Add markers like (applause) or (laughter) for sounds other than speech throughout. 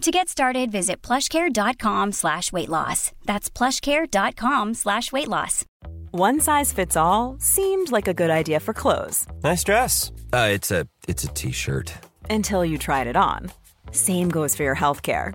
To get started, visit plushcare.com slash weight loss. That's plushcare.com slash weight loss. One size fits all seemed like a good idea for clothes Nice dress. Uh, it's a it's a t-shirt. until you tried it on. Same goes for your healthcare.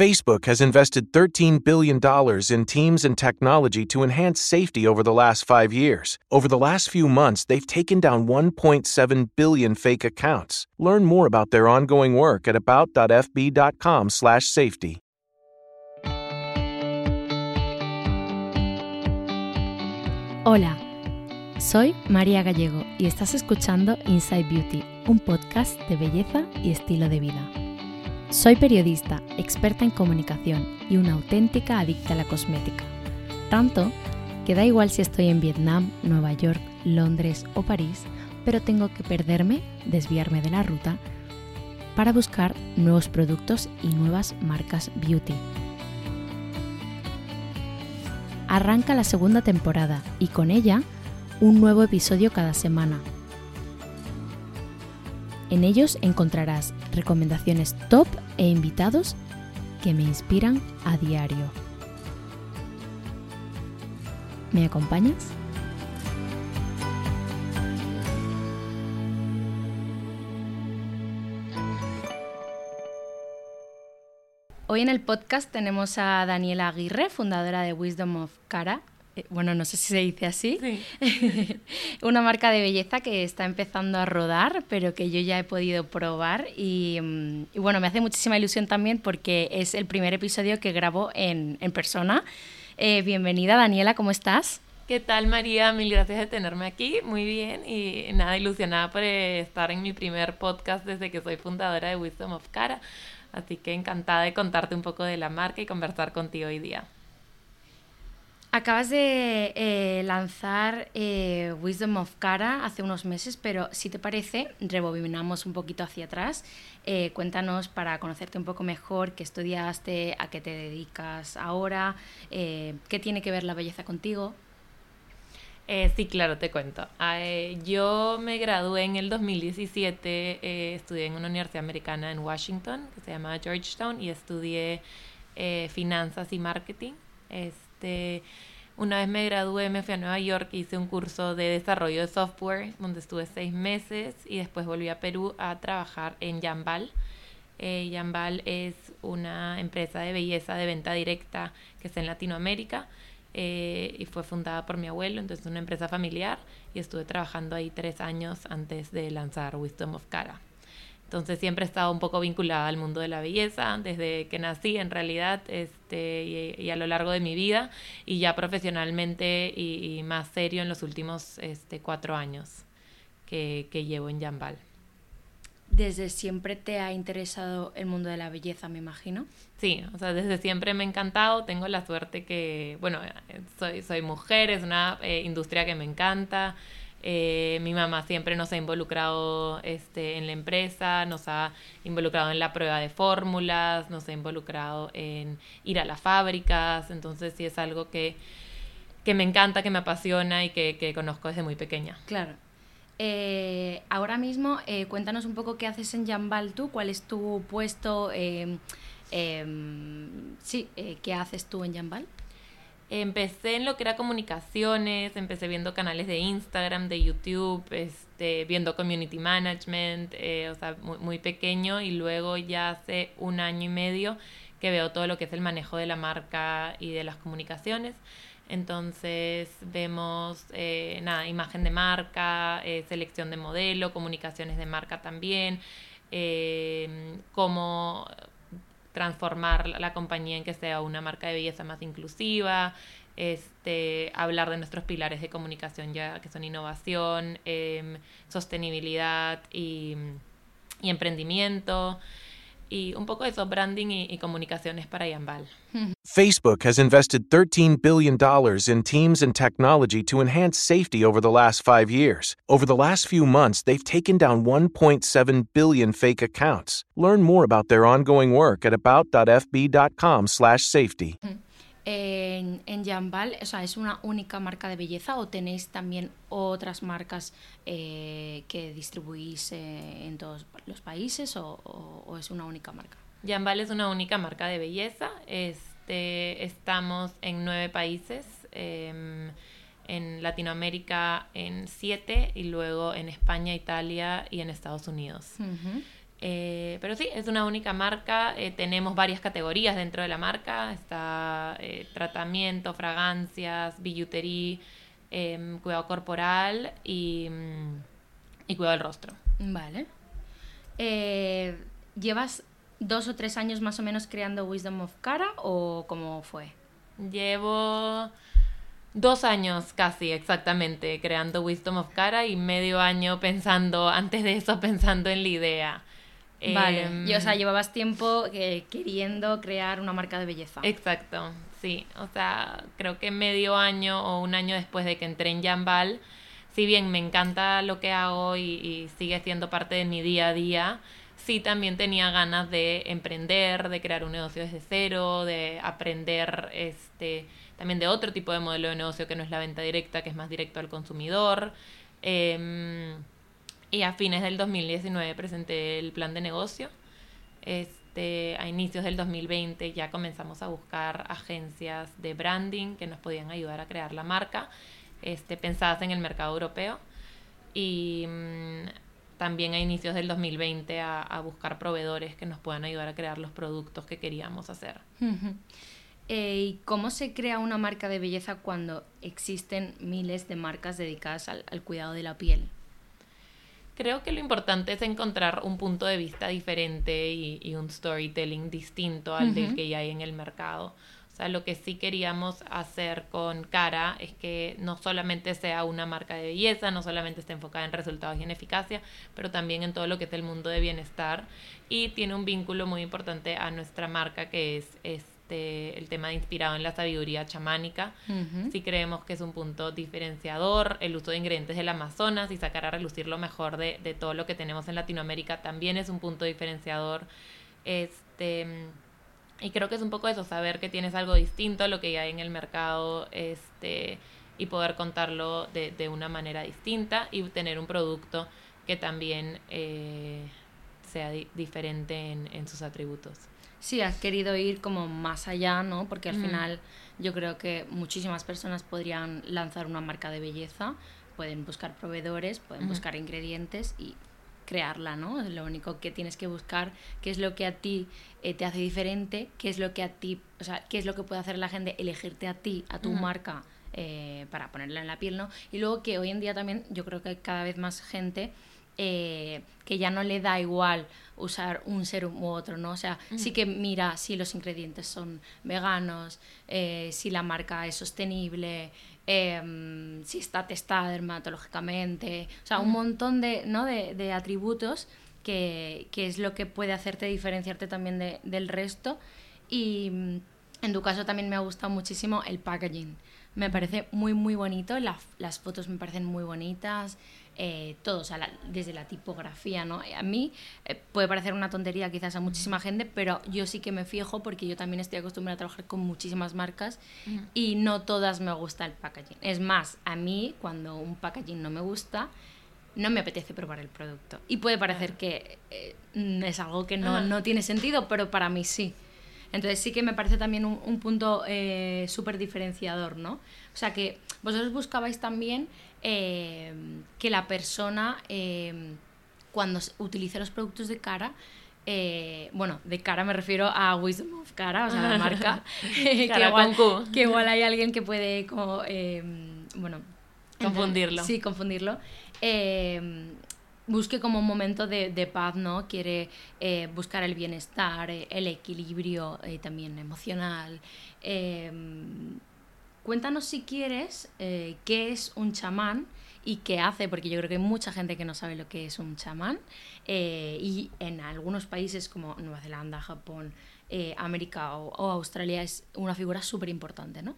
Facebook has invested $13 billion in teams and technology to enhance safety over the last five years. Over the last few months, they've taken down 1.7 billion fake accounts. Learn more about their ongoing work at about.fb.com/safety. Hola, soy María Gallego y estás escuchando Inside Beauty, un podcast de belleza y estilo de vida. Soy periodista, experta en comunicación y una auténtica adicta a la cosmética. Tanto que da igual si estoy en Vietnam, Nueva York, Londres o París, pero tengo que perderme, desviarme de la ruta, para buscar nuevos productos y nuevas marcas beauty. Arranca la segunda temporada y con ella un nuevo episodio cada semana. En ellos encontrarás recomendaciones top e invitados que me inspiran a diario. ¿Me acompañas? Hoy en el podcast tenemos a Daniela Aguirre, fundadora de Wisdom of Cara. Eh, Bueno, no sé si se dice así. (laughs) Una marca de belleza que está empezando a rodar, pero que yo ya he podido probar. Y, mm, y bueno, me hace muchísima ilusión también porque es el primer episodio que grabo en, en persona. Eh, bienvenida, Daniela, ¿cómo estás? ¿Qué tal María? Mil gracias de tenerme aquí. Muy bien y nada, ilusionada por estar en mi primer podcast desde que soy fundadora de Wisdom of Cara. Así que encantada de contarte un poco de la marca y conversar contigo hoy día. Acabas de eh, lanzar eh, Wisdom of Cara hace unos meses, pero si te parece, rebobinamos un poquito hacia atrás. Eh, cuéntanos para conocerte un poco mejor qué estudiaste, a qué te dedicas ahora, qué tiene que ver la belleza contigo. Sí, claro, te cuento. Ah, yo me gradué en el 2017, eh, estudié en una universidad americana en Washington, que se llama Georgetown, y estudié finanzas y marketing. Una vez me gradué, me fui a Nueva York, hice un curso de desarrollo de software, donde estuve seis meses, y después volví a Perú a trabajar en Yambal. Eh, Yambal es una empresa de belleza de venta directa que está en Latinoamérica eh, y fue fundada por mi abuelo, entonces una empresa familiar y estuve trabajando ahí tres años antes de lanzar Wisdom of Cara. Entonces siempre he estado un poco vinculada al mundo de la belleza desde que nací en realidad este, y, y a lo largo de mi vida y ya profesionalmente y, y más serio en los últimos este, cuatro años que, que llevo en Yambal. Desde siempre te ha interesado el mundo de la belleza, me imagino. Sí, o sea, desde siempre me ha encantado. Tengo la suerte que, bueno, eh, soy, soy mujer, es una eh, industria que me encanta. Eh, mi mamá siempre nos ha involucrado este, en la empresa, nos ha involucrado en la prueba de fórmulas, nos ha involucrado en ir a las fábricas. Entonces sí es algo que, que me encanta, que me apasiona y que, que conozco desde muy pequeña. Claro. Eh, ahora mismo, eh, cuéntanos un poco qué haces en Jambal tú, cuál es tu puesto, em, sí, qué haces tú en Jambal. Empecé en lo que era comunicaciones, empecé viendo canales de Instagram, de YouTube, este, viendo community management, o sea, muy, pequeño y luego ya hace un año y medio que veo todo lo que es el manejo de la marca y de las comunicaciones. Entonces vemos eh, nada, imagen de marca, eh, selección de modelo, comunicaciones de marca también, eh, cómo transformar la compañía en que sea una marca de belleza más inclusiva, este, hablar de nuestros pilares de comunicación ya que son innovación, em, sostenibilidad y, y emprendimiento y un poco eso, branding y, y comunicaciones para Yambal. Facebook has invested $13 billion in teams and technology to enhance safety over the last five years. Over the last few months, they've taken down 1.7 billion fake accounts. Learn more about their ongoing work at about.fb.com/safety. En, en Jambal, o sea, ¿es una única marca de belleza o tenéis también otras marcas eh, que distribuís eh, en todos los países o, o, o, es una única marca? Jambal es una única marca de belleza. Este, estamos en nueve países. Eh, en Latinoamérica en siete y luego en España, Italia y en Estados Unidos. Uh -huh. Eh, pero sí, es una única marca. Eh, tenemos varias categorías dentro de la marca. Está eh, tratamiento, fragancias, billutería, em, cuidado corporal y, y, cuidado del rostro. Vale. ¿Llevas dos o tres años más o menos creando Wisdom of Cara o cómo fue? Llevo dos años casi exactamente creando Wisdom of Cara y medio año pensando, antes de eso (laughs) pensando en la idea. Vale, eh, y, o sea, llevabas tiempo eh, queriendo crear una marca de belleza. Exacto, sí. O sea, creo que medio año o un año después de que entré en Jambal, si bien me encanta lo que hago y, y, sigue siendo parte de mi día a día, sí también tenía ganas de emprender, de crear un negocio desde cero, de aprender este también de otro tipo de modelo de negocio que no es la venta directa, que es más directo al consumidor. Eh, y a fines del 2019 presenté el plan de negocio. Este, a inicios del 2020 ya comenzamos a buscar agencias de branding que nos podían ayudar a crear la marca, este, pensadas en el mercado europeo. Y mmm, también a inicios del 2020 a, a, buscar proveedores que nos puedan ayudar a crear los productos que queríamos hacer. Eh, ¿Y cómo se crea una marca de belleza cuando existen miles de marcas dedicadas al cuidado de la piel? Creo que lo importante es encontrar un punto de vista diferente y, y un storytelling distinto al uh -huh. del que ya hay en el mercado. O sea, lo que sí queríamos hacer con Cara es que no solamente sea una marca de belleza, no solamente esté enfocada en resultados y en eficacia, pero también en todo lo que es el mundo de bienestar. Y tiene un vínculo muy importante a nuestra marca que es, es este, el tema de inspirado en la sabiduría chamánica. Uh -huh. Sí creemos que es un punto diferenciador, el uso de ingredientes del Amazonas y sacar a relucir lo mejor de, de todo lo que tenemos en Latinoamérica también es un punto diferenciador. Este, y creo que es un poco eso, saber que tienes algo distinto a lo que hay en el mercado este, y poder contarlo de, de una manera distinta y tener un producto que también eh, sea di diferente en, en sus atributos sí has querido ir como más allá, ¿no? Porque al mm. final yo creo que muchísimas personas podrían lanzar una marca de belleza, pueden buscar proveedores, pueden mm. buscar ingredientes y crearla, ¿no? Lo único que tienes que buscar qué es lo que a ti eh, te hace diferente, qué es lo que a ti, o sea, qué es lo que puede hacer la gente elegirte a ti, a tu mm. marca eh, para ponerla en la piel, ¿no? Y luego que hoy en día también yo creo que hay cada vez más gente eh, que ya no le da igual usar un serum u otro, ¿no? O sea, mm. sí que mira si los ingredientes son veganos, eh, si la marca es sostenible, eh, si está testada dermatológicamente, o sea, mm. un montón de, ¿no? de, de atributos que, que, es lo que puede hacerte diferenciarte también de, del resto. Y mm, en tu caso también me ha gustado muchísimo el packaging. Me parece muy, muy bonito, la, las fotos me parecen muy bonitas eh, todo, o sea, la, desde la tipografía, ¿no? A mí eh, puede parecer una tontería quizás a muchísima gente, pero yo sí que me fijo porque yo también estoy acostumbrada a trabajar con muchísimas marcas y no todas me gusta el packaging. Es más, a mí cuando un packaging no me gusta, no me apetece probar el producto. Y puede parecer que eh, es algo que no, no, tiene sentido, pero para mí sí. Entonces sí que me parece también un, punto eh, súper diferenciador, ¿no? O sea que vosotros buscabais también eh, que la persona, cuando utilice los productos de cara, bueno, de cara me refiero a Wisdom of Cara, o sea, la marca. (laughs) (laughs) que, igual, que, igual, hay alguien que puede como, bueno... Confundirlo. sí, confundirlo. Em, busque como un momento de, paz, ¿no? Quiere eh, buscar el bienestar, eh, el equilibrio eh, también emocional. Cuéntanos si quieres qué es un chamán y qué hace, porque yo creo que hay mucha gente que no sabe lo que es un chamán y en algunos países como Nueva Zelanda, Japón, América o, Australia es una figura súper importante, ¿no?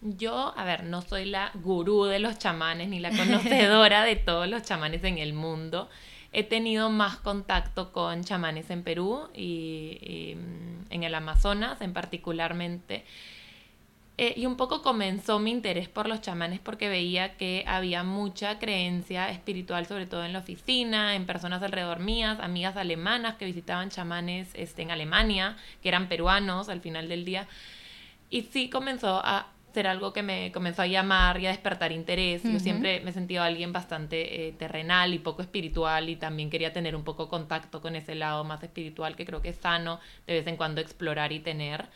Yo, a ver, no soy la gurú de los chamanes ni la conocedora de todos los chamanes en el mundo. He tenido más contacto con chamanes en Perú y, mm, en el Amazonas en particularmente. Eh, y un poco comenzó mi interés por los chamanes porque veía que había mucha creencia espiritual, sobre todo en la oficina, en personas alrededor mías, amigas alemanas que visitaban chamanes este, en Alemania, que eran peruanos al final del día. Y sí comenzó a, ser algo que me comenzó a llamar y a despertar interés. Yo siempre me he sentido alguien bastante eh, terrenal y poco espiritual y también quería tener un poco contacto con ese lado más espiritual que creo que es sano de vez en cuando explorar y tener.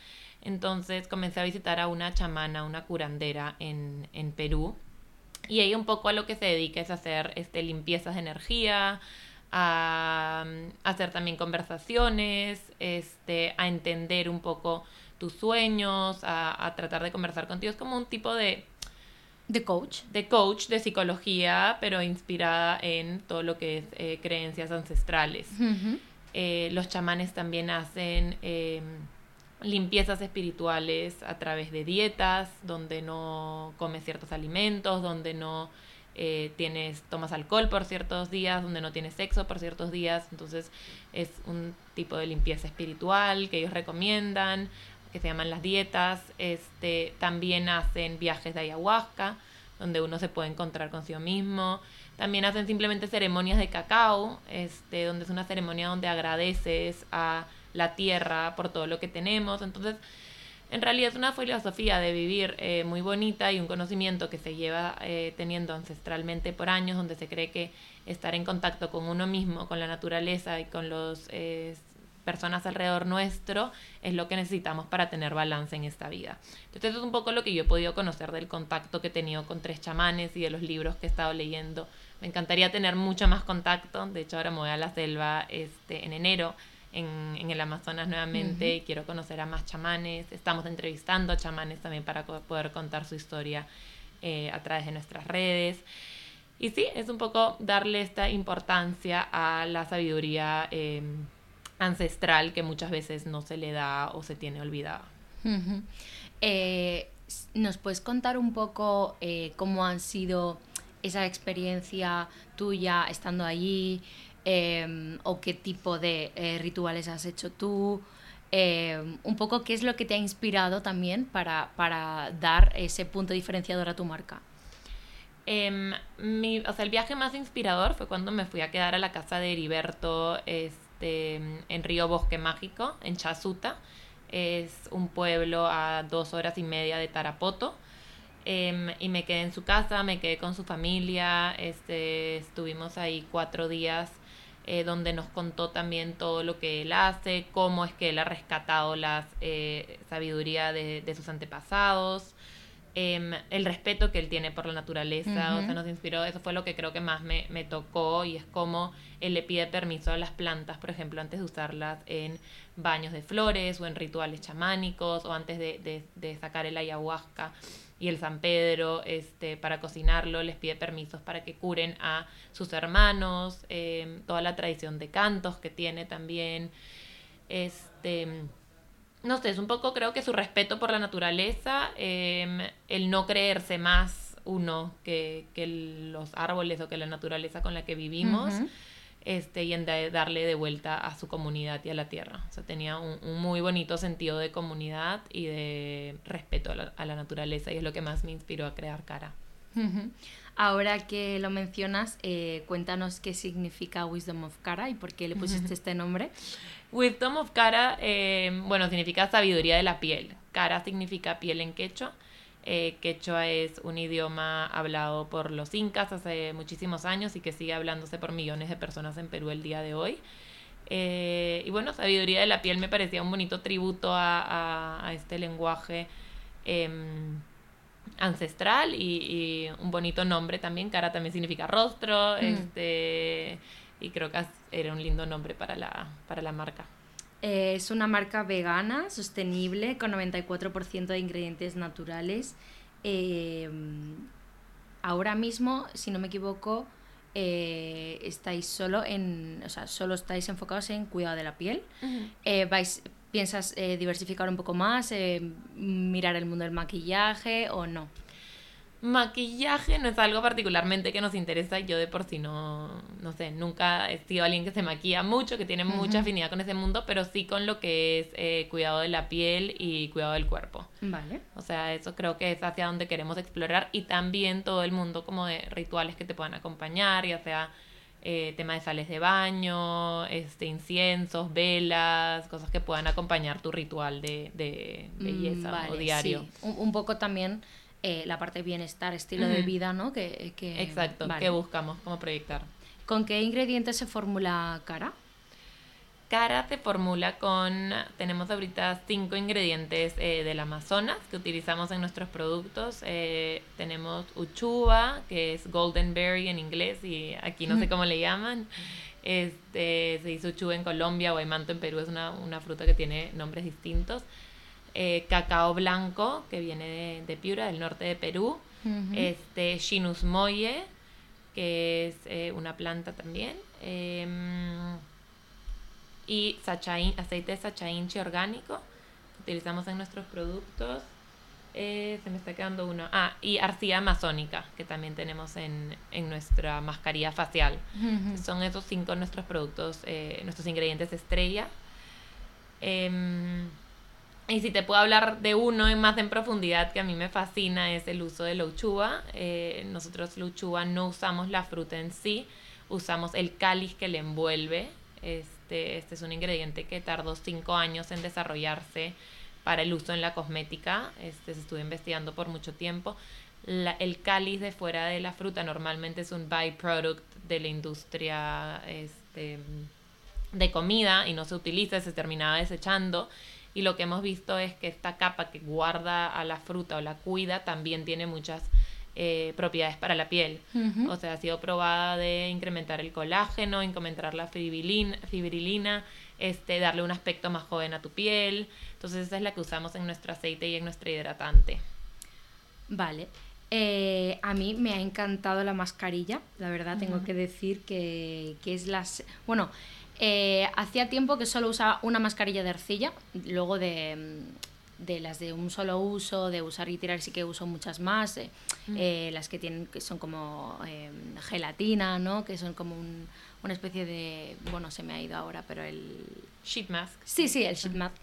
Entonces comencé a visitar a una chamana, una curandera en, en Perú. Y ella un poco a lo que se dedica es hacer este, limpiezas de energía, a, a hacer también conversaciones, este, a entender un poco tus sueños, a, tratar de conversar contigo. Es como un tipo de... De coach. De coach de psicología, pero inspirada en todo lo que es eh, creencias ancestrales. Eh, los chamanes también hacen em, limpiezas espirituales a través de dietas, donde no comes ciertos alimentos, donde no eh, tienes, tomas alcohol por ciertos días, donde no tienes sexo por ciertos días. Entonces es un tipo de limpieza espiritual que ellos recomiendan que se llaman las dietas. Este, también hacen viajes de ayahuasca, donde uno se puede encontrar consigo mismo. También hacen simplemente ceremonias de cacao, este, donde es una ceremonia donde agradeces a la tierra por todo lo que tenemos. Entonces, en realidad es una filosofía de vivir eh, muy bonita y un conocimiento que se lleva eh, teniendo ancestralmente por años, donde se cree que estar en contacto con uno mismo, con la naturaleza y con los eh, personas alrededor nuestro es lo que necesitamos para tener balance en esta vida. Entonces eso es un poco lo que yo he podido conocer del contacto que he tenido con tres chamanes y de los libros que he estado leyendo. Me encantaría tener mucho más contacto, de hecho ahora me voy a la selva este, en enero. En, en el Amazonas nuevamente y quiero conocer a más chamanes. Estamos entrevistando a chamanes también para poder contar su historia eh, a través de nuestras redes. Y sí, es un poco darle esta importancia a la sabiduría eh, ancestral que muchas veces no se le da o se tiene olvidada. Eh, ¿Nos puedes contar un poco eh, cómo han sido esa experiencia tuya estando allí? Em, o qué tipo de eh, rituales has hecho tú? Em, un poco qué es lo que te ha inspirado también para, para dar ese punto diferenciador a tu marca. Em, mi, o sea, el viaje más inspirador fue cuando me fui a quedar a la casa de Heriberto, este, en Río Bosque Mágico, en Chasuta. Es un pueblo a dos horas y media de Tarapoto. Em, y me quedé en su casa, me quedé con su familia, este, estuvimos ahí cuatro días eh, donde nos contó también todo lo que él hace, cómo es que él ha rescatado la eh, sabiduría de, de, sus antepasados, Em, el respeto que él tiene por la naturaleza, o sea, nos inspiró, eso fue lo que creo que más me, me, tocó y es como él le pide permiso a las plantas, por ejemplo, antes de usarlas en baños de flores o en rituales chamánicos o antes de, de, sacar el ayahuasca y el San Pedro este, para cocinarlo, les pide permisos para que curen a sus hermanos, em, toda la tradición de cantos que tiene también. Este, no sé, es un poco creo que su respeto por la naturaleza, em, el no creerse más uno que, que, los árboles o que la naturaleza con la que vivimos, este, y en darle de vuelta a su comunidad y a la tierra. O sea, tenía un, muy bonito sentido de comunidad y de respeto a la, naturaleza y es lo que más me inspiró a crear cara. Ahora que lo mencionas, eh, cuéntanos qué significa Wisdom of Cara y por qué le pusiste este nombre. Wisdom of Cara, eh, bueno, significa sabiduría de la piel. Cara significa piel en quechua. Eh, quechua es un idioma hablado por los incas hace muchísimos años y que sigue hablándose por millones de personas en Perú el día de hoy. y bueno, sabiduría de la piel me parecía un bonito tributo a, este lenguaje em, ancestral y, un bonito nombre también. Cara también significa rostro. Mm. Este, y creo que era un lindo nombre para la, para la marca. Eh, es una marca vegana, sostenible, con 94% de ingredientes naturales. Eh, ahora mismo, si no me equivoco, eh, estáis solo en, o sea, solo estáis enfocados en cuidado de la piel. vais, ¿Piensas eh, diversificar un poco más, eh, mirar el mundo del maquillaje o no? Maquillaje no es algo particularmente que nos interesa. Yo de por sí no, no sé, nunca he sido alguien que se maquilla mucho, que tiene mucha afinidad con ese mundo, pero sí con lo que es eh, cuidado de la piel y cuidado del cuerpo. Vale. O sea, eso creo que es hacia donde queremos explorar y también todo el mundo como de rituales que te puedan acompañar, ya sea eh, tema de sales de baño, este, inciensos, velas, cosas que puedan acompañar tu ritual de, de mm, belleza o diario. Un, poco también eh, la parte de bienestar, estilo de vida, ¿no? Que, que Exacto, que buscamos como proyectar. ¿Con qué ingredientes se formula cara? cara se formula con, tenemos ahorita cinco ingredientes eh, del Amazonas que utilizamos en nuestros productos. Eh, tenemos uchuva, que es golden berry en inglés y aquí no sé cómo le llaman. Este, se dice uchuva en Colombia, o guaymanto en Perú, es una, fruta que tiene nombres distintos. Eh, cacao blanco, que viene de, Piura, del norte de Perú. este, Shinus moye, que es una planta también. Em, y aceite de sachainchi orgánico que utilizamos en nuestros productos. Eh, se me está quedando uno. Ah, y arcilla amazónica, que también tenemos en, en nuestra mascarilla facial. Son esos cinco nuestros productos, eh, nuestros ingredientes estrella. Y si te puedo hablar de uno en más en profundidad que a mí me fascina es el uso de la uchuva. Eh, nosotros la uchuva no usamos la fruta en sí, usamos el cáliz que le envuelve. Este, este, es un ingrediente que tardó cinco años en desarrollarse para el uso en la cosmética. Este, se estuvo investigando por mucho tiempo. el cáliz de fuera de la fruta normalmente es un byproduct de la industria este, de comida y no se utiliza, se terminaba desechando. Y lo que hemos visto es que esta capa que guarda a la fruta o la cuida también tiene muchas eh, propiedades para la piel. O sea, ha sido probada de incrementar el colágeno, incrementar la fibrilina, fibrilina, este, darle un aspecto más joven a tu piel. Entonces esa es la que usamos en nuestro aceite y en nuestro hidratante. Vale. Eh, a mí me ha encantado la mascarilla, la verdad, tengo que decir que, que es las... Bueno, eh, hacía tiempo que solo usaba una mascarilla de arcilla, luego de de las de un solo uso, de usar y tirar, sí que uso muchas más. Eh, mm. eh, las que tienen que son como em, gelatina, ¿no? Que son como una especie de. Bueno, se me ha ido ahora, pero el. Sheet mask. Sí, sí, el sheet mask.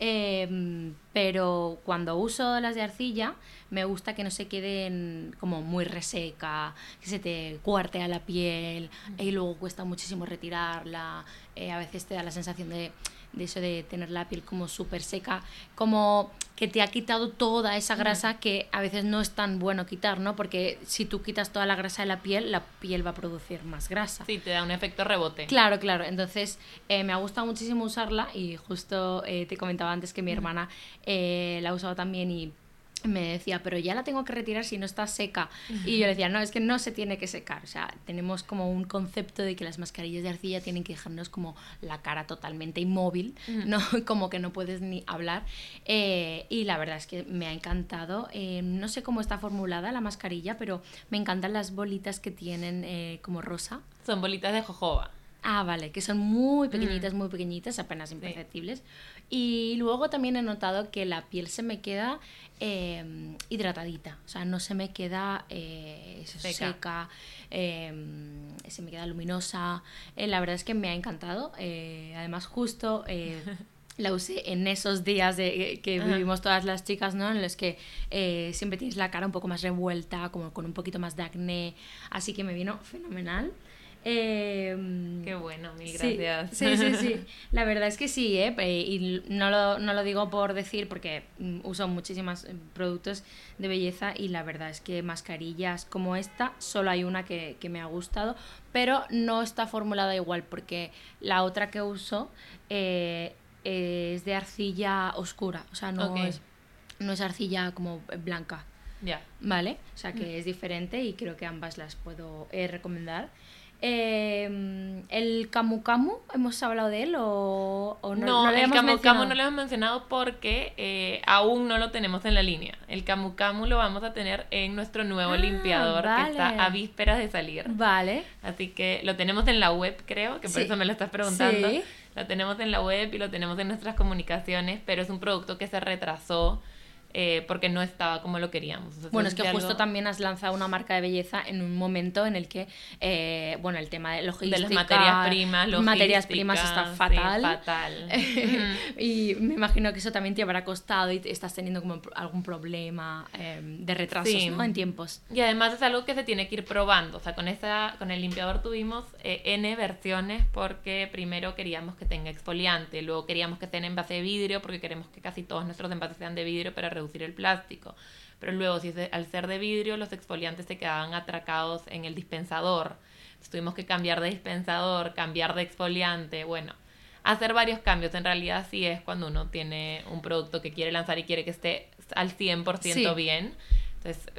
Em, pero cuando uso las de arcilla, me gusta que no se queden como muy reseca, que se te cuartea la piel y luego cuesta muchísimo retirarla. Eh, a veces te da la sensación de de eso de tener la piel como súper seca, como que te ha quitado toda esa grasa que a veces no es tan bueno quitar, ¿no? Porque si tú quitas toda la grasa de la piel, la piel va a producir más grasa. Sí, te da un efecto rebote. Claro, claro. Entonces, eh, me ha gustado muchísimo usarla y justo eh, te comentaba antes que mi hermana eh, la ha usado también y me decía, pero ya la tengo que retirar si no está seca. Y yo le decía, no, es que no se tiene que secar. O sea, tenemos como un concepto de que las mascarillas de arcilla tienen que dejarnos como la cara totalmente inmóvil, ¿no? (laughs) como que no puedes ni hablar. Eh, y la verdad es que me ha encantado. Eh, no sé cómo está formulada la mascarilla, pero me encantan las bolitas que tienen eh, como rosa. Son bolitas de jojoba. Ah, vale, que son muy pequeñitas, muy pequeñitas, apenas imperceptibles. Y luego también he notado que la piel se me queda eh, hidratadita, o sea, no se me queda eh, seca, em, se me queda luminosa. Eh, la verdad es que me ha encantado. además, justo (laughs) la usé en esos días de, eh, que vivimos todas las chicas, ¿no? En los que eh, siempre tienes la cara un poco más revuelta, como con un poquito más de acné, así que me vino fenomenal. Eh, Qué bueno, mil Sí, gracias. Sí, sí, sí. (laughs) La verdad es que sí, ¿eh? Y no lo, no lo digo por decir, porque mm, uso muchísimos eh, productos de belleza y la verdad es que mascarillas como esta, solo hay una que, que me ha gustado, pero no está formulada igual, porque la otra que uso eh, es de arcilla oscura, o sea, no, es, no es arcilla como blanca. Ya. ¿Vale? O sea que es diferente y creo que ambas las puedo eh, recomendar. Eh, ¿El Camu Camu? ¿Hemos hablado de él o, o no? No, no el Camu? Camu no lo hemos mencionado porque eh, aún no lo tenemos en la línea. El Camu Camu lo vamos a tener en nuestro nuevo Ah, limpiador que está a vísperas de salir. Vale. Así que lo tenemos en la web, creo, que por Sí. eso me lo estás preguntando. Sí. Lo tenemos en la web y lo tenemos en nuestras comunicaciones, pero es un producto que se retrasó eh, porque no estaba como lo queríamos. Entonces, Bueno, es que justo algo- también has lanzado una marca de belleza en un momento en el que, eh, bueno, el tema de logística... de las materias primas, materias primas está fatal. sí, fatal. Ujú. (laughs) y me imagino que eso también te habrá costado y estás teniendo como algún problema eh, de retrasos, Sí. ¿no? En tiempos. Y además es algo que se tiene que ir probando. O sea, con, esa, con el limpiador tuvimos eh, N versiones porque primero queríamos que tenga exfoliante, luego queríamos que en envase de vidrio porque queremos que casi todos nuestros envases sean de vidrio para reducir el plástico. Pero luego, si es- al ser de vidrio, los exfoliantes se quedaban atracados en el dispensador. Entonces, tuvimos que cambiar de dispensador, cambiar de exfoliante, bueno. Hacer varios cambios, en realidad sí es cuando uno tiene un producto que quiere lanzar y quiere que esté al 100% Sí. bien.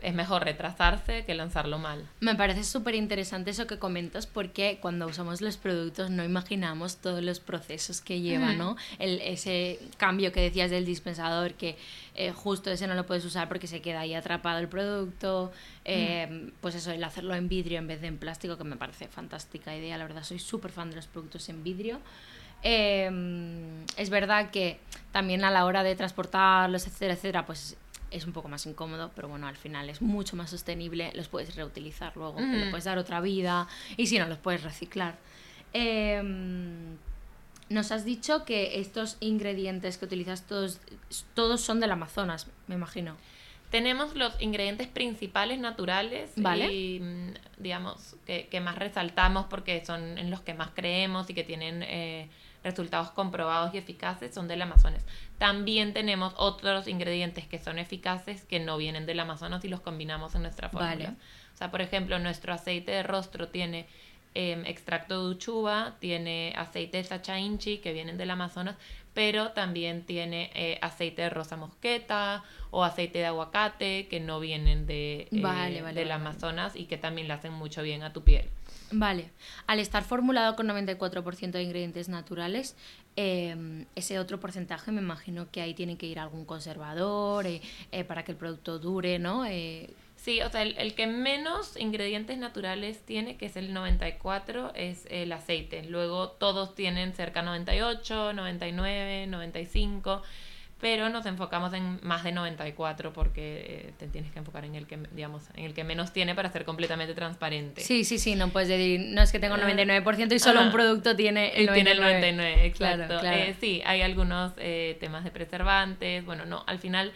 Es mejor retrasarse que lanzarlo mal. Me parece súper interesante eso que comentas porque cuando usamos los productos no imaginamos todos los procesos que lleva. ¿no? El, ese cambio que decías del dispensador, que eh, justo ese no lo puedes usar porque se queda ahí atrapado el producto, eh, pues eso, el hacerlo en vidrio en vez de en plástico, que me parece fantástica idea, la verdad soy súper fan de los productos en vidrio. Eh, es verdad que también a la hora de transportarlos, etcétera, etcétera, pues es un poco más incómodo, pero bueno, al final es mucho más sostenible, los puedes reutilizar luego, Ujú. le puedes dar otra vida y si no, los puedes reciclar. Eh, nos has dicho que estos ingredientes que utilizas todos, todos son del Amazonas, me imagino. Tenemos los ingredientes principales naturales Vale. y, mm, digamos, que, que más resaltamos porque son en los que más creemos y que tienen eh, resultados comprobados y eficaces, son del Amazonas. También tenemos otros ingredientes que son eficaces que no vienen del Amazonas y los combinamos en nuestra fórmula. Vale. O sea, por ejemplo, nuestro aceite de rostro tiene em, extracto de uchuva, tiene aceite de sacha inchi que vienen del Amazonas, pero también tiene eh, aceite de rosa mosqueta o aceite de aguacate que no vienen de, eh, Vale, vale, del vale. Amazonas y que también le hacen mucho bien a tu piel. Vale, al estar formulado con 94% de ingredientes naturales, eh, ese otro porcentaje me imagino que ahí tiene que ir algún conservador eh, eh, para que el producto dure, ¿no? Sí, o sea, el, el que menos ingredientes naturales tiene, que es el 94, es el aceite. Luego todos tienen cerca 98, 99, 95, pero nos enfocamos en más de 94 porque eh, te tienes que enfocar en el que, digamos, en el que menos tiene para ser completamente transparente. sí, sí, sí, no puedes decir, no es que tengo Ah. 99% y solo un producto tiene el Y 99%. tiene el 99, exacto. Claro, claro. Eh, sí, hay algunos eh, temas de preservantes. Bueno, no, al final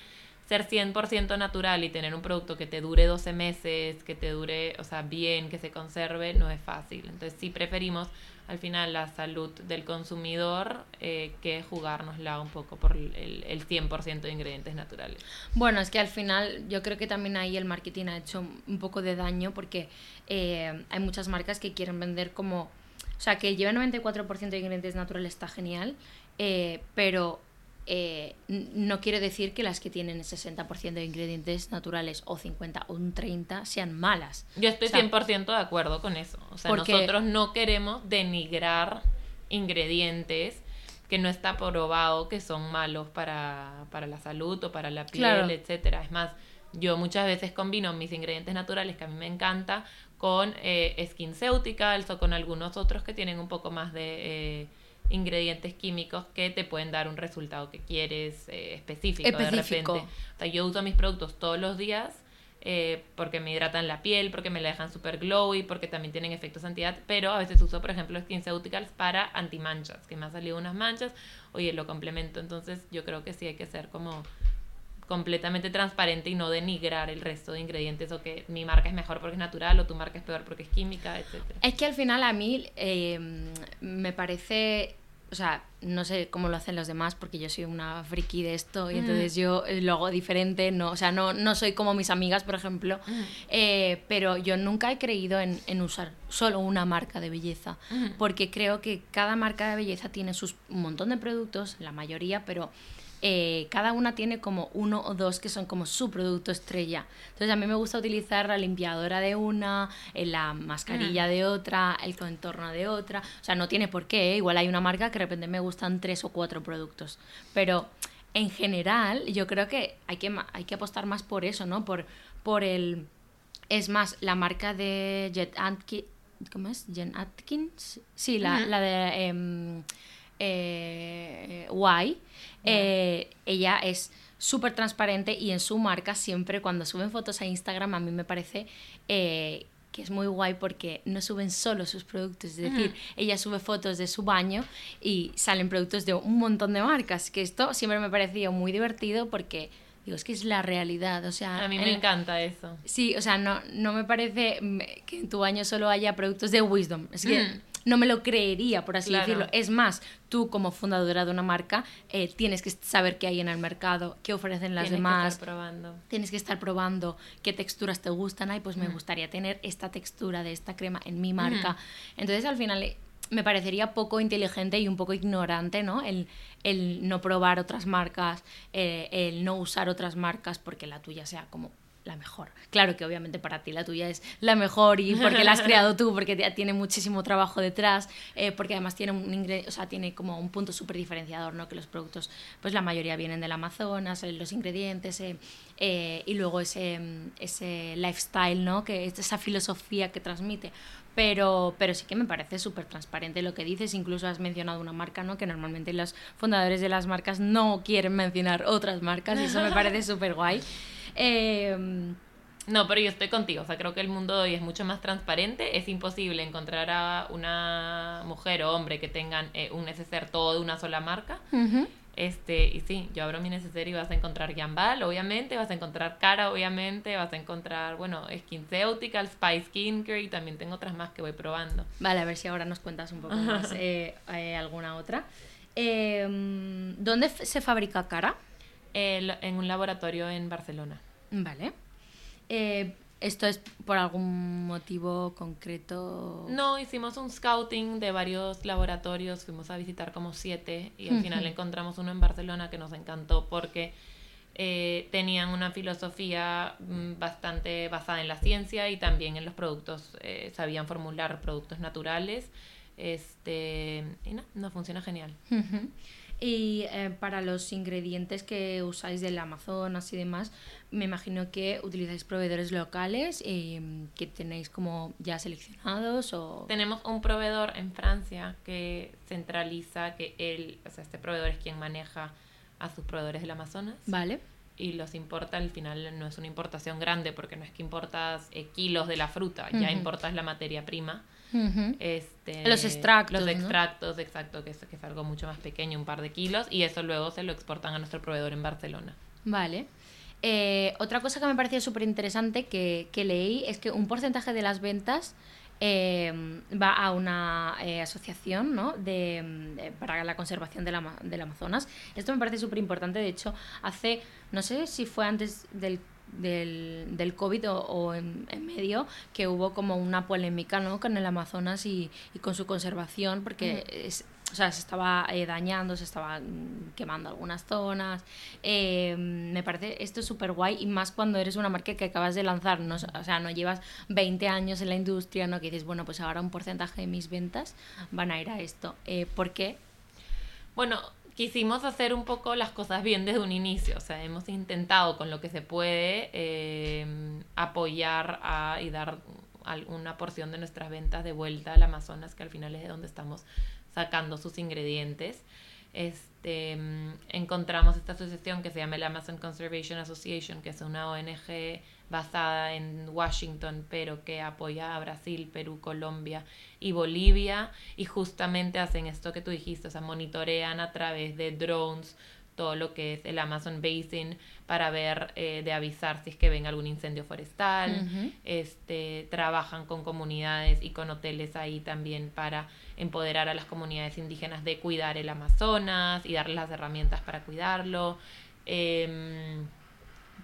ser 100% natural y tener un producto que te dure 12 meses, que te dure, o sea, bien, que se conserve, no es fácil. Entonces sí preferimos al final la salud del consumidor eh, que jugárnosla un poco por el, el 100% de ingredientes naturales. Bueno, es que al final yo creo que también ahí el marketing ha hecho un poco de daño porque eh, hay muchas marcas que quieren vender como... O sea, que lleve 94% de ingredientes naturales está genial, eh, pero eh, no quiere decir que las que tienen 60% de ingredientes naturales o 50 o un 30 sean malas. Yo estoy O sea, 100% de acuerdo con eso. O sea, Porque- nosotros no queremos denigrar ingredientes que no está probado que son malos para, para la salud o para la piel, Claro. etcétera. Es más, yo muchas veces combino mis ingredientes naturales, que a mí me encanta, con eh, SkinCeuticals o con algunos otros que tienen un poco más de eh, ingredientes químicos que te pueden dar un resultado que quieres eh, específico, de repente. O sea, yo uso mis productos todos los días eh, porque me hidratan la piel, porque me la dejan súper glowy, porque también tienen efectos antiedad, pero a veces uso, por ejemplo, SkinCeuticals para antimanchas, que me han salido unas manchas, oye, lo complemento, entonces yo creo que sí hay que ser como completamente transparente y no denigrar el resto de ingredientes o que mi marca es mejor porque es natural o tu marca es peor porque es química, etc. Es que al final a mí eh, me parece o sea, no sé cómo lo hacen los demás porque yo soy una friki de esto y entonces yo eh, lo hago diferente, no, o sea, no, no soy como mis amigas, por ejemplo, eh, pero yo nunca he creído en, en, usar solo una marca de belleza, porque creo que cada marca de belleza tiene sus, un montón de productos, la mayoría, pero eh, cada una tiene como uno o dos que son como su producto estrella. Entonces a mí me gusta utilizar la limpiadora de una, eh, la mascarilla mm. de otra, el contorno de otra. O sea, no tiene por qué. ¿eh? Igual hay una marca que de repente me gustan tres o cuatro productos. Pero en general yo creo que hay que, hay que apostar más por eso, ¿no? Por, por el... Es más, la marca de Jet Atkins... ¿Cómo es? Jen Atkins. Sí, la, la de... Em, eh, ella es súper transparente y en su marca siempre cuando suben fotos a Instagram a mí me parece eh, que es muy guay porque no suben solo sus productos, es decir, ella sube fotos de su baño y salen productos de un montón de marcas, que esto siempre me ha parecido muy divertido porque digo, es que es la realidad, o sea... A mí me encanta eso. Sí, o sea, no, no me parece que en tu baño solo haya productos de Wisdom, es que no me lo creería, por así decirlo. Es más, tú como fundadora de una marca eh, tienes que saber qué hay en el mercado, qué ofrecen las demás. Tienes que estar probando. Tienes que estar probando qué texturas te gustan. Ay, pues me gustaría tener esta textura de esta crema en mi marca. Entonces al final eh, me parecería poco inteligente y un poco ignorante, ¿no? El, el no probar otras marcas, eh, el no usar otras marcas porque la tuya sea como la mejor. Claro que obviamente para ti la tuya es la mejor y porque la has (laughs) creado tú, porque tiene muchísimo trabajo detrás, eh, porque además tiene un o sea, tiene como un punto súper diferenciador, ¿no? Que los productos, pues la mayoría vienen del Amazonas, eh, los ingredientes eh, y luego ese, ese lifestyle, ¿no? Que es esa filosofía que transmite. Pero, pero sí que me parece súper transparente lo que dices. Incluso has mencionado una marca, ¿no? Que normalmente los fundadores de las marcas no quieren mencionar otras marcas y eso me parece (laughs) súper guay. Em, no, pero yo estoy contigo. O sea, creo que el mundo hoy es mucho más transparente. Es imposible encontrar a una mujer o hombre que tengan eh, un neceser todo de una sola marca. Este, y sí, yo abro mi neceser y vas a encontrar Jambal, obviamente, vas a encontrar Cara, obviamente, vas a encontrar, bueno, SkinCeutical, Spice Skincare y también tengo otras más que voy probando. Vale, a ver si ahora nos cuentas un poco más eh, eh, alguna otra. Em, ¿Dónde se fabrica Cara? En un laboratorio en Barcelona. Vale. Eh, ¿Esto es por algún motivo concreto? No, hicimos un scouting de varios laboratorios, fuimos a visitar como siete y al final encontramos uno en Barcelona que nos encantó porque eh, tenían una filosofía mm, bastante basada en la ciencia y también en los productos, eh, sabían formular productos naturales este, y no, nos funciona genial. Y eh, para los ingredientes que usáis del Amazonas y demás, me imagino que utilizáis proveedores locales y mm, que tenéis como ya seleccionados o... Tenemos un proveedor en Francia que centraliza, que él, o sea, este proveedor es quien maneja a sus proveedores del Amazonas. Vale. Y los importa, al final no es una importación grande porque no es que importas eh, kilos de la fruta, ya importas la materia prima este, los extractos. Los extractos, exacto, que es, que es algo mucho más pequeño, un par de kilos, y eso luego se lo exportan a nuestro proveedor en Barcelona. Vale. Eh, otra cosa que me pareció súper interesante que, que, leí es que un porcentaje de las ventas eh, va a una eh, asociación ¿no? de, para la conservación de la, del Amazonas. Esto me parece súper importante. De hecho, hace, no sé si fue antes del del, del COVID o, en, medio, que hubo como una polémica ¿no? con el Amazonas y, y con su conservación, porque es, o sea, se estaba eh, dañando, se estaban quemando algunas zonas. Eh, me parece esto súper guay y más cuando eres una marca que acabas de lanzar, ¿no? o sea, no llevas 20 años en la industria, ¿no? Que dices, bueno, pues ahora un porcentaje de mis ventas van a ir a esto. Eh, ¿Por qué? Bueno, quisimos hacer un poco las cosas bien desde un inicio. O sea, hemos intentado con lo que se puede eh, apoyar a, y dar alguna porción de nuestras ventas de vuelta al Amazonas, que al final es de donde estamos sacando sus ingredientes. este, mm, encontramos esta asociación que se llama el Amazon Conservation Association, que es una ONG basada en Washington, pero que apoya a Brasil, Perú, Colombia y Bolivia, y justamente hacen esto que tú dijiste, o sea, monitorean a través de drones todo lo que es el Amazon Basin para ver, eh, de avisar si es que ven algún incendio forestal, este, trabajan con comunidades y con hoteles ahí también para empoderar a las comunidades indígenas de cuidar el Amazonas y darles las herramientas para cuidarlo. Em,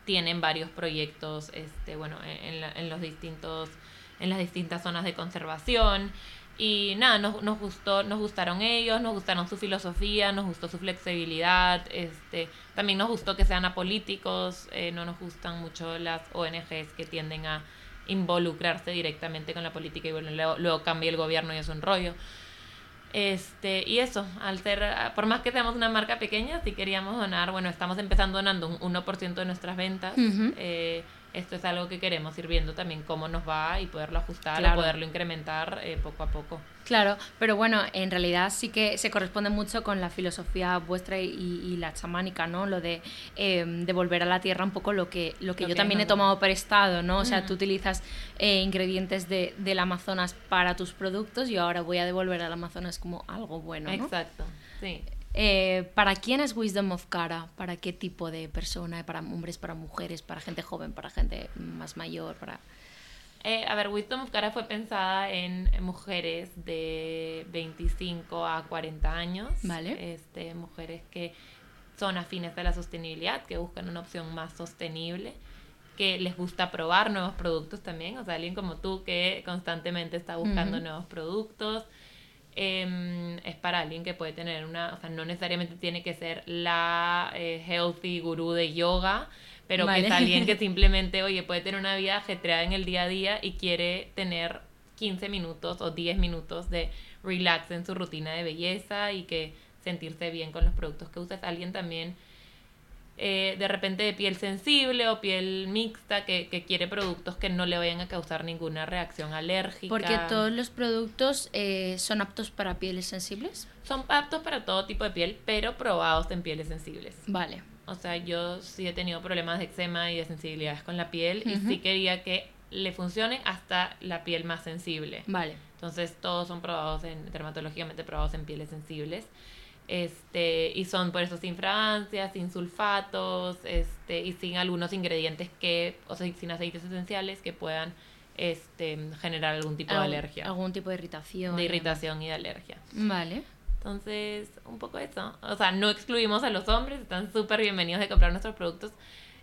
tienen varios proyectos, este, bueno, en, en, los distintos, en las distintas zonas de conservación. Y nada, nos, nos, gustó, nos gustaron ellos, nos gustaron su filosofía, nos gustó su flexibilidad, este, también nos gustó que sean apolíticos, eh, no nos gustan mucho las ONGs que tienden a involucrarse directamente con la política y bueno, luego, luego cambia el gobierno y es un rollo. Este, y eso, al ser, por más que seamos una marca pequeña, si queríamos donar, bueno, estamos empezando donando un 1% de nuestras ventas. eh, esto es algo que queremos ir viendo también cómo nos va y poderlo ajustar o poderlo incrementar eh, poco a poco. Claro, pero bueno, en realidad sí que se corresponde mucho con la filosofía vuestra y, la chamánica, ¿no? Lo de eh, devolver a la tierra un poco lo que, lo que yo también he tomado prestado, ¿no? O sea, tú utilizas eh, ingredientes de, del Amazonas para tus productos y ahora voy a devolver al Amazonas como algo bueno, ¿no? Exacto, sí. Eh, ¿Para quién es Wisdom of Cara? ¿Para qué tipo de persona? ¿Para hombres, para mujeres, para gente joven, para gente más mayor? Para... Eh, a ver, Wisdom of Cara fue pensada en mujeres de 25 a 40 años. Vale. Este, mujeres que son afines a la sostenibilidad, que buscan una opción más sostenible, que les gusta probar nuevos productos también. O sea, alguien como tú que constantemente está buscando nuevos productos Em, es para alguien que puede tener una, o sea, no necesariamente tiene que ser la eh, healthy gurú de yoga, pero que es alguien que (laughs) simplemente, oye, puede tener una vida ajetreada en el día a día y quiere tener 15 minutos o 10 minutos de relax en su rutina de belleza y que sentirse bien con los productos que usa. Es alguien también eh, de repente de piel sensible o piel mixta que, quiere productos que no le vayan a causar ninguna reacción alérgica. Porque todos los productos eh, son aptos para pieles sensibles. Son aptos para todo tipo de piel, pero probados en pieles sensibles. Vale. O sea, yo sí he tenido problemas de eczema y de sensibilidades con la piel y sí quería que le funcione hasta la piel más sensible. Vale. Entonces todos son probados en, dermatológicamente probados en pieles sensibles. Este, y son por eso sin fragancias, sin sulfatos, este, y sin algunos ingredientes que, o sea, sin aceites esenciales que puedan este, generar algún tipo de alergia. Algún tipo de irritación. De irritación y de alergia. Vale. Entonces, un poco eso. O sea, no excluimos a los hombres, están súper bienvenidos de comprar nuestros productos.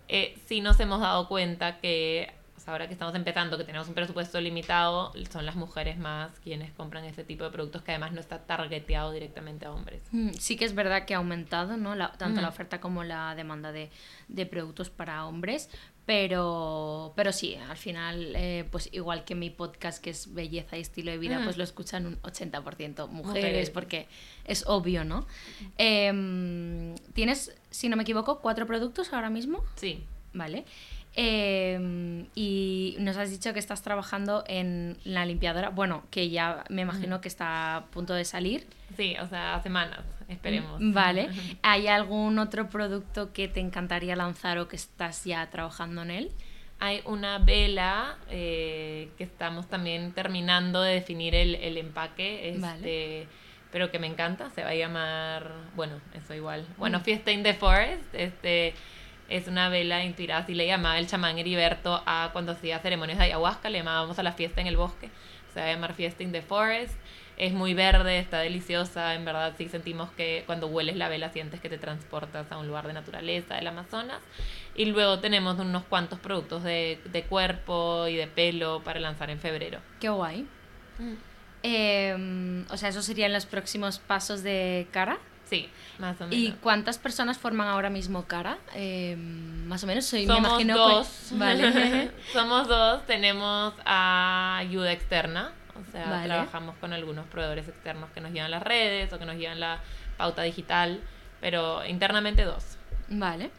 Eh, sí nos hemos dado cuenta que ahora que estamos empezando, que tenemos un presupuesto limitado, son las mujeres más quienes compran ese tipo de productos que además no está targeteado directamente a hombres. Mm, sí que es verdad que ha aumentado, ¿no? tanto la oferta como la demanda de, de productos para hombres, pero, pero sí, al final, eh, pues igual que mi podcast que es Belleza y Estilo de Vida, pues lo escuchan un 80% mujeres, porque es obvio, ¿no? Em, ¿Tienes, si no me equivoco, cuatro productos ahora mismo? Sí. Vale. Em, y nos has dicho que estás trabajando en la limpiadora, bueno, que ya me imagino que está a punto de salir. Sí, o sea, semanas, esperemos. Mm, vale. (laughs) ¿Hay algún otro producto que te encantaría lanzar o que estás ya trabajando en él? Hay una vela eh, que estamos también terminando de definir el, el empaque. Este, pero que me encanta, se va a llamar, bueno, eso igual. Bueno, mm. Fiesta in the Forest, este es una vela inspirada, así le llamaba el chamán Heriberto a cuando hacía ceremonias de ayahuasca, le llamábamos a la fiesta en el bosque, se va a llamar Fiesta in the Forest. Es muy verde, está deliciosa, en verdad sí sentimos que cuando hueles la vela sientes que te transportas a un lugar de naturaleza del Amazonas. Y luego tenemos unos cuantos productos de, de cuerpo y de pelo para lanzar en febrero. Qué guay. Mm. Em, o sea, esos serían los próximos pasos de cara. Sí, más o menos. ¿Y cuántas personas forman ahora mismo Cara? Eh, más o menos, soy, Somos me imagino dos. Vale. (laughs) Somos dos, tenemos ayuda externa, o sea, trabajamos con algunos proveedores externos que nos llevan las redes o que nos llevan la pauta digital, pero internamente dos. Vale.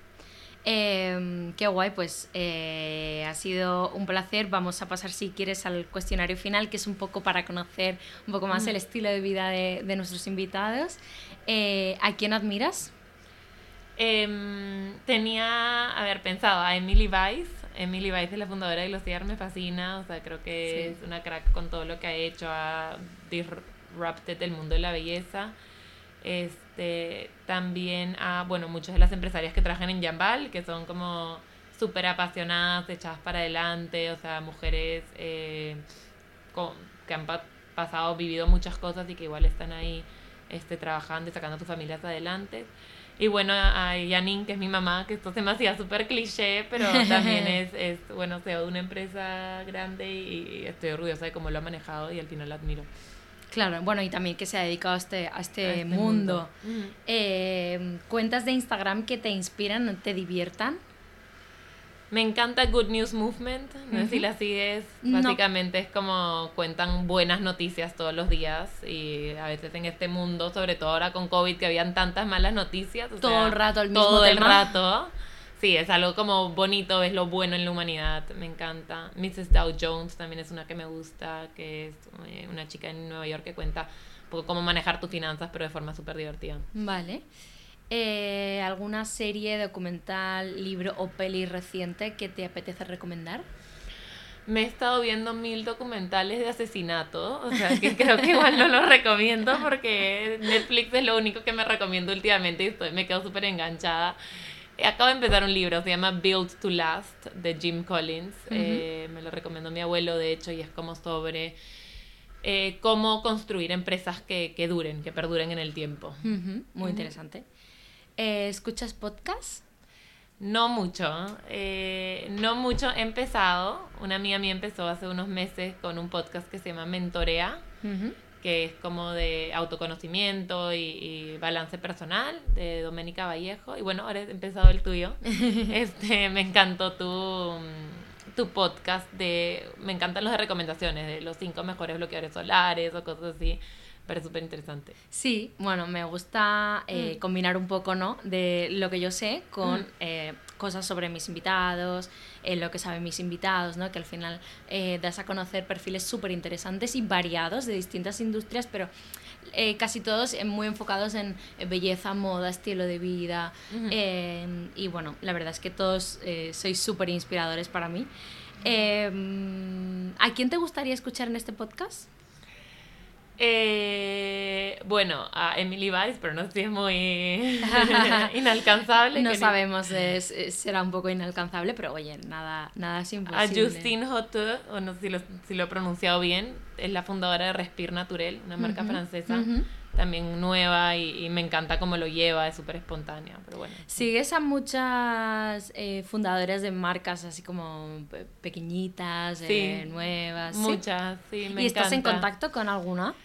Em, qué guay, pues eh, ha sido un placer. Vamos a pasar, si quieres, al cuestionario final, que es un poco para conocer un poco más el estilo de vida de, de nuestros invitados. Eh, ¿A quién admiras? Em, tenía, a ver, pensado a Emily Weiss. Emily Weiss es la fundadora de Glossier, me fascina. O sea, creo que es una crack con todo lo que ha hecho. Ha disrupted el mundo de la belleza. Este, también a, bueno, muchas de las empresarias que trabajan en Jambal, que son como súper apasionadas, echadas para adelante, o sea, mujeres eh, que han pasado, vivido muchas cosas y que igual están ahí este, trabajando y sacando a sus familias adelante. Y bueno, a Janine, que es mi mamá, que esto se me hacía súper cliché, pero (laughs) también es, es, bueno, CEO de una empresa grande y, estoy orgullosa de cómo lo ha manejado y al final la admiro. Claro, bueno, y también que se ha dedicado a este, a este, este mundo. Eh, ¿Cuentas de Instagram que te inspiran, te diviertan? Me encanta Good News Movement, no sé si la sigues, básicamente es como cuentan buenas noticias todos los días y a veces en este mundo, sobre todo ahora con COVID que habían tantas malas noticias. todo el rato el mismo Todo el rato. Sí, es algo como bonito, es lo bueno en la humanidad, me encanta. Mrs. Dow Jones también es una que me gusta, que es eh, una chica en Nueva York que cuenta un poco cómo manejar tus finanzas, pero de forma súper divertida. Vale. Eh, ¿Alguna serie, documental, libro o peli reciente que te apetece recomendar? Me he estado viendo mil documentales de asesinato, o sea que creo que igual no los recomiendo porque Netflix es lo único que me recomiendo últimamente y estoy, me quedo súper enganchada. Acabo de empezar un libro, se llama Build to Last, de Jim Collins. Eh, me lo recomendó mi abuelo, de hecho, y es como sobre eh, cómo construir empresas que, que, duren, que perduren en el tiempo. Muy interesante. Eh, ¿Escuchas podcast? No mucho, no mucho. He empezado, una amiga mía empezó hace unos meses con un podcast que se llama Mentorea, que es como de autoconocimiento y, balance personal, de Doménica Vallejo. Y bueno, ahora he empezado el tuyo. (laughs) este, me encantó tu, tu podcast de, me encantan los de recomendaciones, de los cinco mejores bloqueadores solares o cosas así parece súper interesante. Sí, bueno, me gusta eh, mm. combinar un poco, ¿no? De lo que yo sé con mm. eh, cosas sobre mis invitados, eh, lo que saben mis invitados, ¿no? Que al final das a conocer perfiles súper interesantes y variados de distintas industrias, pero casi todos muy enfocados en belleza, moda, estilo de vida. y bueno, la verdad es que todos sois súper inspiradores para mí. ¿A quién te gustaría escuchar en este podcast? Eh, bueno, a Emily Weiss, pero no si es muy (laughs) inalcanzable. No sabemos, es, será un poco inalcanzable, pero oye, nada, nada es imposible. A Justine Hotte, o no sé si lo, si lo, he pronunciado bien, es la fundadora de Respire Naturel, una marca francesa. También nueva y, me encanta cómo lo lleva, es súper espontánea, pero bueno. ¿Sigues a muchas eh, fundadoras de marcas así como pequeñitas, eh, nuevas? Muchas, sí, me ¿Y estás en contacto con alguna?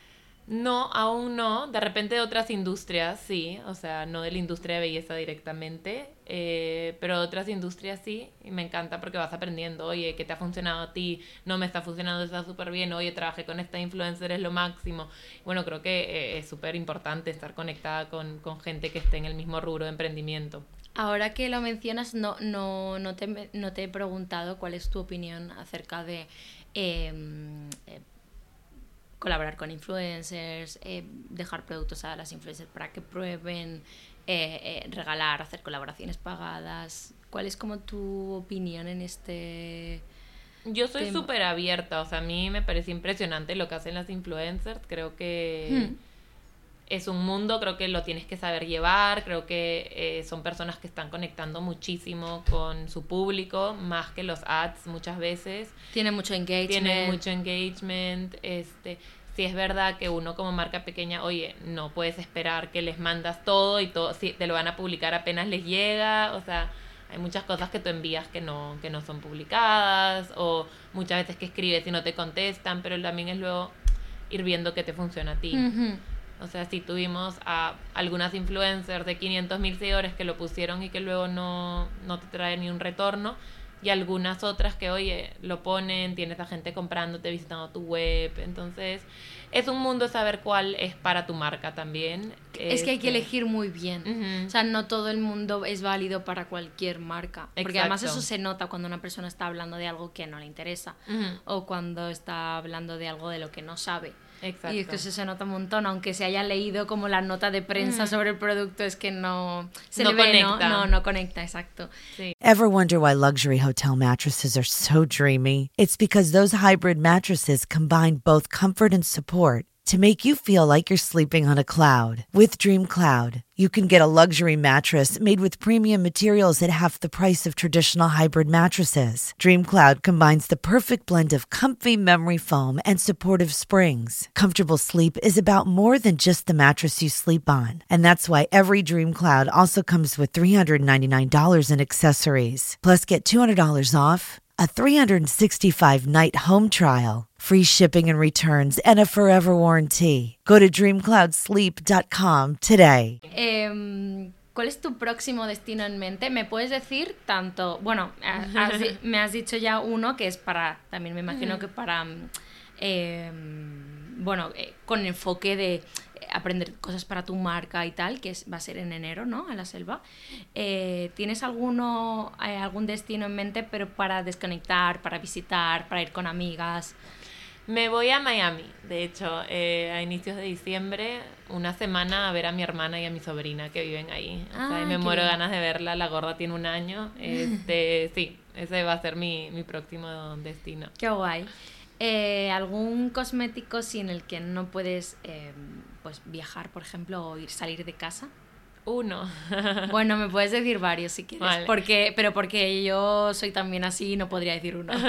No, aún no. De repente de otras industrias, sí. O sea, no de la industria de belleza directamente, eh, pero de otras industrias sí. Y me encanta porque vas aprendiendo. Oye, ¿qué te ha funcionado a ti? No me está funcionando, está súper bien. Oye, trabajé con esta influencer, es lo máximo. Bueno, creo que eh, es súper importante estar conectada con, con, gente que esté en el mismo rubro de emprendimiento. Ahora que lo mencionas, no, no, no, te, no te he preguntado cuál es tu opinión acerca de... Em, eh, colaborar con influencers, eh, dejar productos a las influencers para que prueben, eh, eh, regalar, hacer colaboraciones pagadas. ¿Cuál es como tu opinión en este... Yo soy súper abierta, o sea, a mí me parece impresionante lo que hacen las influencers, creo que... Hmm. Es un mundo, creo que lo tienes que saber llevar, creo que son personas que están conectando muchísimo con su público, más que los ads muchas veces. Tiene mucho engagement. Tiene mucho engagement, este, si es verdad que uno como marca pequeña, oye, no puedes esperar que les mandas todo y todo, si te lo van a publicar apenas les llega, o sea, hay muchas cosas que tú envías que no, que no son publicadas, o muchas veces que escribes y no te contestan, pero también es luego ir viendo qué te funciona a ti. O sea, si tuvimos a algunas influencers de 500 mil seguidores que lo pusieron y que luego no, no te traen ni un retorno, y algunas otras que, oye, lo ponen, tienes a gente comprándote, visitando tu web. Entonces, es un mundo saber cuál es para tu marca también. Es que hay que Este, elegir muy bien. Ujú. O sea, no todo el mundo es válido para cualquier marca. Porque además Exacto. eso se nota cuando una persona está hablando de algo que no le interesa. Ujú. O cuando está hablando de algo de lo que no sabe. Exacto. Y es que eso se nota un montón, aunque se haya leído como la nota de prensa mm. sobre el producto, es que no se No le ve, ¿no? No, no conecta, exacto. Sí. Ever wonder why luxury hotel mattresses are so dreamy? It's because those hybrid mattresses combine both comfort and support to make you feel like you're sleeping on a cloud. With Dream Cloud, you can get a luxury mattress made with premium materials at half the price of traditional hybrid mattresses. Dream Cloud combines the perfect blend of comfy memory foam and supportive springs. Comfortable sleep is about more than just the mattress you sleep on. And that's why every Dream Cloud also comes with $399 in accessories. Plus, get $200 off, a 365 night home trial, free shipping and returns, and a forever warranty. Go to dreamcloudsleep.com today. Em, ¿Cuál es tu próximo destino en mente? ¿Me puedes decir tanto, bueno, me has dicho ya uno que es para, también me imagino que para, mm, em, bueno, eh, con enfoque de eh, aprender cosas para tu marca y tal, que va a ser en enero, ¿no? A la selva. Eh, ¿Tienes alguno, algún destino en mente, pero para desconectar, para visitar, para ir con amigas? Me voy a Miami, de hecho, eh, a inicios de diciembre, una semana a ver a mi hermana y a mi sobrina que viven ahí. O sea, Ah, me muero bien. ganas de verla, la gorda tiene un año. Este, (laughs) sí, ese va a ser mi, mi próximo destino. Qué guay. Eh, ¿Algún cosmético sin el que no puedes eh, pues viajar, por ejemplo, o ir salir de casa? Uno. (laughs) Bueno, me puedes decir varios si quieres. Vale. Porque, pero porque yo soy también así y no podría decir uno. (laughs)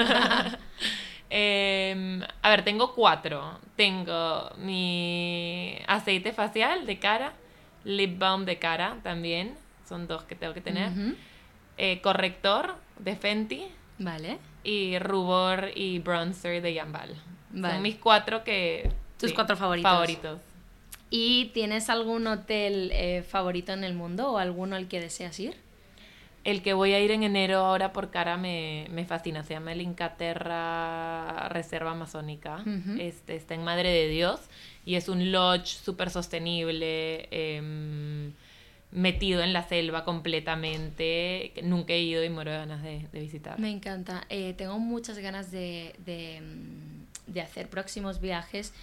Em, a ver, tengo cuatro. Tengo mi aceite facial de cara, lip balm de cara también. Son dos que tengo que tener. Eh, corrector de Fenty Vale. y rubor y bronzer de Yambal. Vale. Son mis cuatro que... Tus cuatro favoritos. Favoritos. ¿Y tienes algún hotel eh, favorito en el mundo o alguno al que deseas ir? El que voy a ir en enero ahora por cara me, me fascina. Se llama el Incaterra Reserva Amazónica. Este, está en Madre de Dios y es un lodge súper sostenible, em, metido en la selva completamente. que Nunca he ido y muero de ganas de, de visitar. Me encanta. Eh, tengo muchas ganas de, de, mm, de hacer próximos viajes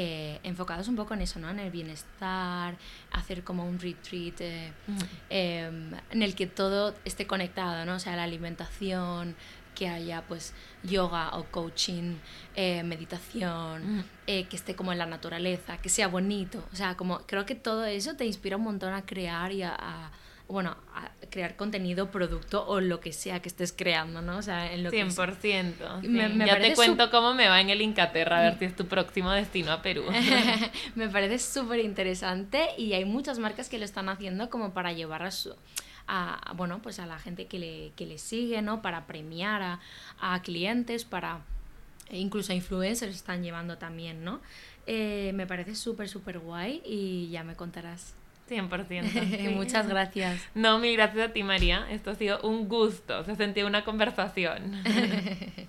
eh, enfocados un poco en eso, ¿no? En el bienestar, hacer como un retreat eh, Ujú. em, en el que todo esté conectado, ¿no? O sea, la alimentación, que haya pues yoga o coaching, eh, meditación, eh, que esté como en la naturaleza, que sea bonito. O sea, como creo que todo eso te inspira un montón a crear y a, a- bueno, a crear contenido, producto o lo que sea que estés creando, ¿no? O sea, en lo que 100%. sí. Me- me ya te cuento cómo me va en el Incaterra, a ver si es tu próximo destino a Perú. (laughs) me parece súper interesante y hay muchas marcas que lo están haciendo como para llevar a su a, a, bueno pues a la gente que le, que le sigue no para premiar a, a clientes para e incluso a influencers están llevando también no Eh, me parece súper súper guay y ya me contarás 100%. (laughs) sí. muchas gracias No, mil gracias a ti, María. Esto ha sido un gusto. Se sentía una conversación. (laughs)